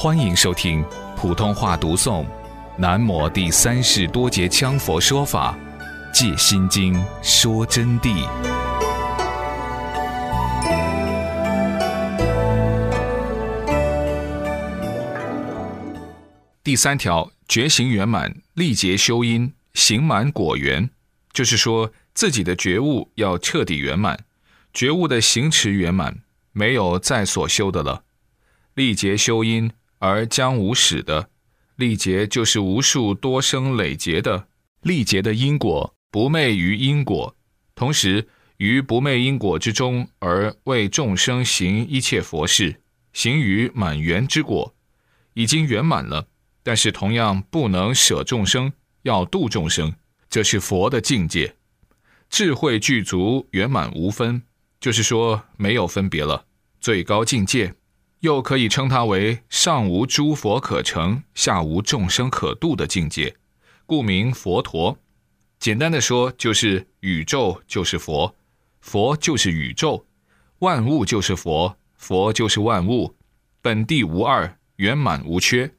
欢迎收听普通话读诵《南摩第三世多杰羌佛说法·借心经说真谛》第三条：觉行圆满，力竭修因，行满果圆。就是说，自己的觉悟要彻底圆满，觉悟的行持圆满，没有再所修的了。力竭修因。而将无始的历劫，就是无数多生累劫的历劫的因果，不昧于因果，同时于不昧因果之中，而为众生行一切佛事，行于满圆之果，已经圆满了。但是同样不能舍众生，要度众生，这是佛的境界，智慧具足，圆满无分，就是说没有分别了，最高境界。又可以称它为上无诸佛可成，下无众生可度的境界，故名佛陀。简单的说，就是宇宙就是佛，佛就是宇宙，万物就是佛，佛就是万物，本地无二，圆满无缺。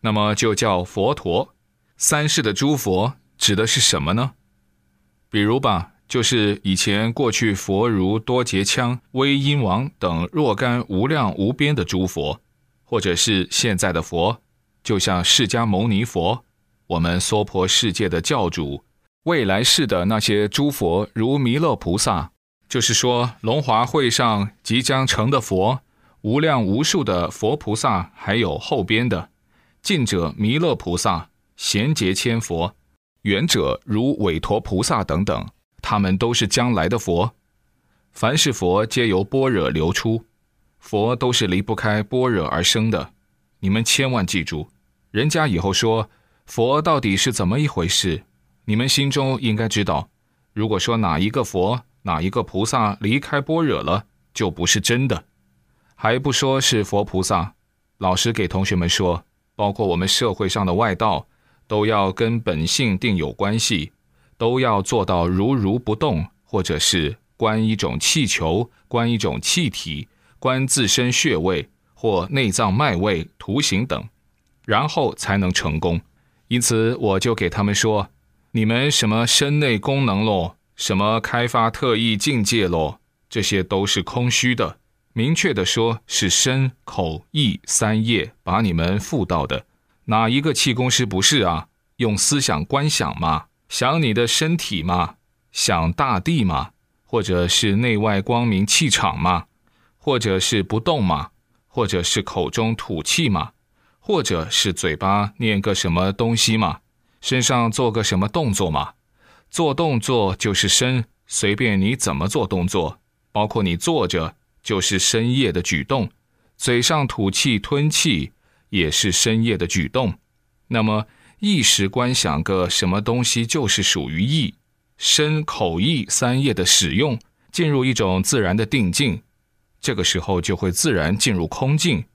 那么就叫佛陀。三世的诸佛指的是什么呢？比如吧。就是以前过去佛如多劫羌、威音王等若干无量无边的诸佛，或者是现在的佛，就像释迦牟尼佛，我们娑婆世界的教主，未来世的那些诸佛如弥勒菩萨，就是说龙华会上即将成的佛，无量无数的佛菩萨，还有后边的近者弥勒菩萨、贤劫千佛，远者如韦陀菩萨等等。他们都是将来的佛，凡是佛皆由般若流出，佛都是离不开般若而生的。你们千万记住，人家以后说佛到底是怎么一回事，你们心中应该知道。如果说哪一个佛、哪一个菩萨离开般若了，就不是真的。还不说是佛菩萨，老师给同学们说，包括我们社会上的外道，都要跟本性定有关系。都要做到如如不动，或者是观一种气球，观一种气体，观自身穴位或内脏脉位、图形等，然后才能成功。因此，我就给他们说：你们什么身内功能咯，什么开发特异境界咯，这些都是空虚的。明确的说，是身、口、意三业把你们附到的。哪一个气功师不是啊？用思想观想吗。想你的身体吗？想大地吗？或者是内外光明气场吗？或者是不动吗？或者是口中吐气吗？或者是嘴巴念个什么东西吗？身上做个什么动作吗？做动作就是身，随便你怎么做动作，包括你坐着就是深夜的举动，嘴上吐气吞气也是深夜的举动。那么。意识观想个什么东西，就是属于意、身、口、意三业的使用，进入一种自然的定境，这个时候就会自然进入空境，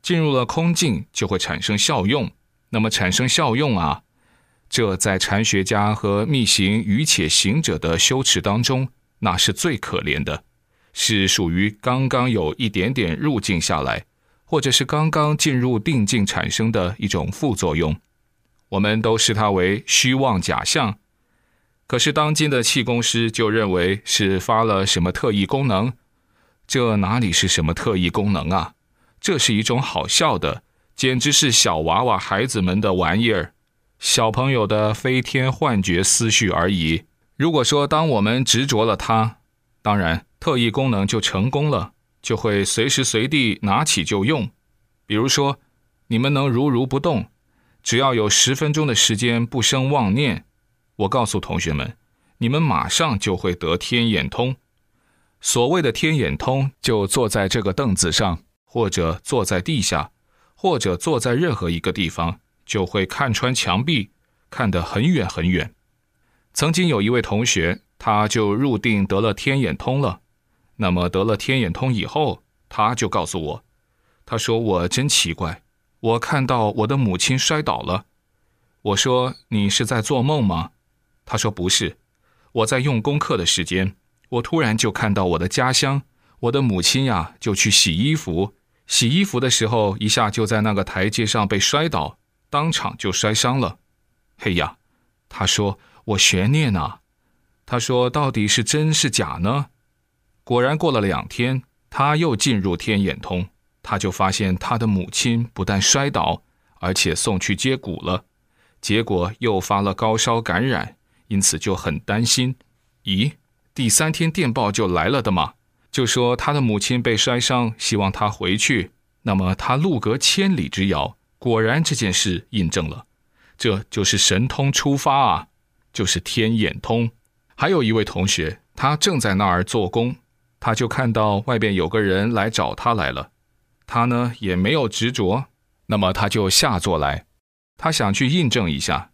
进入了空境就会产生效用。那么产生效用啊，这在禅学家和密行愚且行者的修持当中，那是最可怜的，是属于刚刚有一点点入境下来，或者是刚刚进入定境产生的一种副作用。我们都视它为虚妄假象，可是当今的气功师就认为是发了什么特异功能，这哪里是什么特异功能啊？这是一种好笑的，简直是小娃娃孩子们的玩意儿，小朋友的飞天幻觉思绪而已。如果说当我们执着了它，当然特异功能就成功了，就会随时随地拿起就用。比如说，你们能如如不动。只要有十分钟的时间不生妄念，我告诉同学们，你们马上就会得天眼通。所谓的天眼通，就坐在这个凳子上，或者坐在地下，或者坐在任何一个地方，就会看穿墙壁，看得很远很远。曾经有一位同学，他就入定得了天眼通了。那么得了天眼通以后，他就告诉我，他说我真奇怪。我看到我的母亲摔倒了，我说：“你是在做梦吗？”他说：“不是，我在用功课的时间，我突然就看到我的家乡，我的母亲呀，就去洗衣服，洗衣服的时候，一下就在那个台阶上被摔倒，当场就摔伤了。嘿呀，他说我悬念啊。他说到底是真是假呢？果然过了两天，他又进入天眼通，他就发现他的母亲不但摔倒，而且送去接骨了，结果又发了高烧感染，因此就很担心。咦，第三天电报就来了的嘛。就说他的母亲被摔伤，希望他回去。那么他路隔千里之遥，果然这件事印证了，这就是神通出发啊，就是天眼通。还有一位同学，他正在那儿做工，他就看到外边有个人来找他来了，他呢也没有执着，那么他就下座来，他想去印证一下。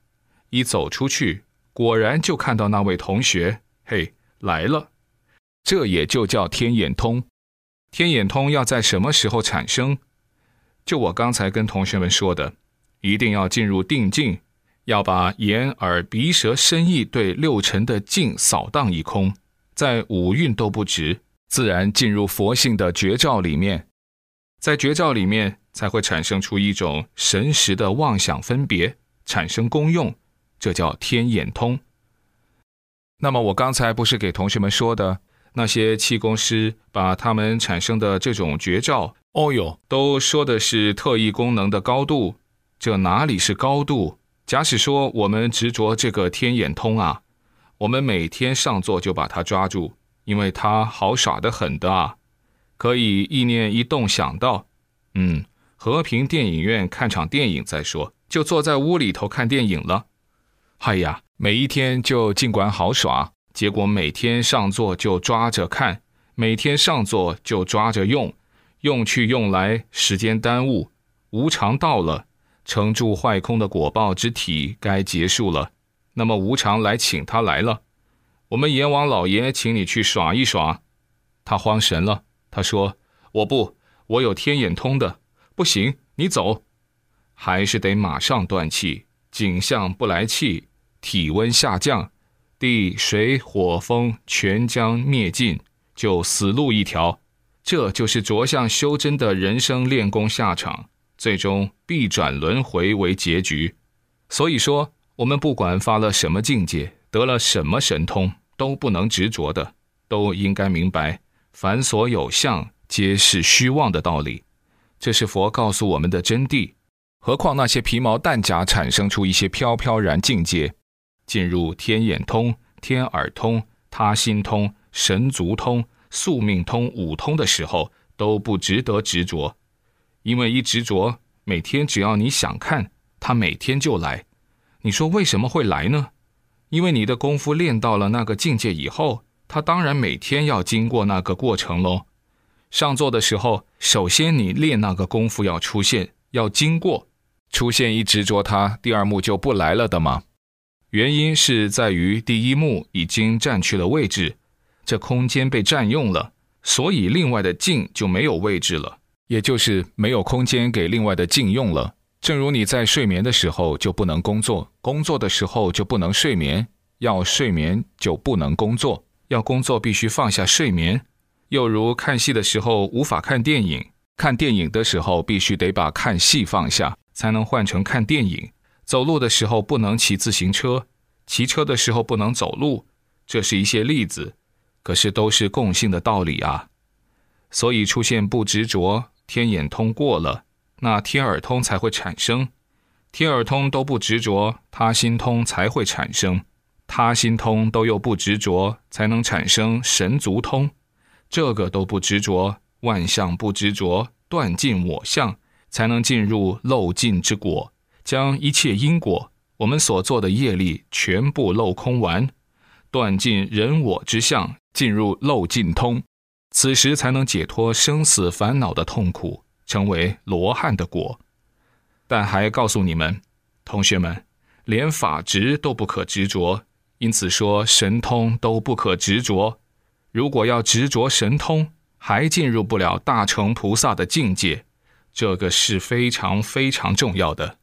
一走出去，果然就看到那位同学，嘿，来了。这也就叫天眼通。天眼通要在什么时候产生？就我刚才跟同学们说的，一定要进入定境，要把眼、耳、鼻、舌、身、意对六尘的境扫荡一空，在五蕴都不执，自然进入佛性的觉照里面，在绝照里面才会产生出一种神识的妄想分别，产生功用，这叫天眼通。那么我刚才不是给同学们说的？那些气功师把他们产生的这种绝招，哦哟，都说的是特异功能的高度，这哪里是高度？假使说我们执着这个天眼通啊，我们每天上座就把它抓住，因为它好耍的很的啊，可以意念一动想到，嗯，和平电影院看场电影再说，就坐在屋里头看电影了。哎呀，每一天就尽管好耍。结果每天上座就抓着看，每天上座就抓着用，用去用来，时间耽误，无常到了，成住坏空的果报之体该结束了。那么无常来请他来了，我们阎王老爷请你去耍一耍，他慌神了，他说：“我不，我有天眼通的，不行，你走，还是得马上断气，景象不来气，体温下降。”地水火风全将灭尽，就死路一条。这就是着相修真的人生练功下场，最终必转轮回为结局。所以说，我们不管发了什么境界，得了什么神通，都不能执着的，都应该明白凡所有相，皆是虚妄的道理。这是佛告诉我们的真谛。何况那些皮毛弹甲产生出一些飘飘然境界。进入天眼通、天耳通、他心通、神足通、宿命通五通的时候，都不值得执着，因为一执着，每天只要你想看，他每天就来。你说为什么会来呢？因为你的功夫练到了那个境界以后，他当然每天要经过那个过程喽。上座的时候，首先你练那个功夫要出现，要经过，出现一执着，他第二幕就不来了的吗？原因是在于第一幕已经占去了位置，这空间被占用了，所以另外的镜就没有位置了，也就是没有空间给另外的镜用了。正如你在睡眠的时候就不能工作，工作的时候就不能睡眠，要睡眠就不能工作，要工作必须放下睡眠。又如看戏的时候无法看电影，看电影的时候必须得把看戏放下，才能换成看电影。走路的时候不能骑自行车，骑车的时候不能走路，这是一些例子，可是都是共性的道理啊。所以出现不执着，天眼通过了，那天耳通才会产生；天耳通都不执着，他心通才会产生；他心通都又不执着，才能产生神足通。这个都不执着，万象不执着，断尽我相，才能进入漏尽之果。将一切因果，我们所做的业力全部漏空完，断尽人我之相，进入漏尽通，此时才能解脱生死烦恼的痛苦，成为罗汉的果。但还告诉你们，同学们，连法执都不可执着，因此说神通都不可执着。如果要执着神通，还进入不了大乘菩萨的境界，这个是非常非常重要的。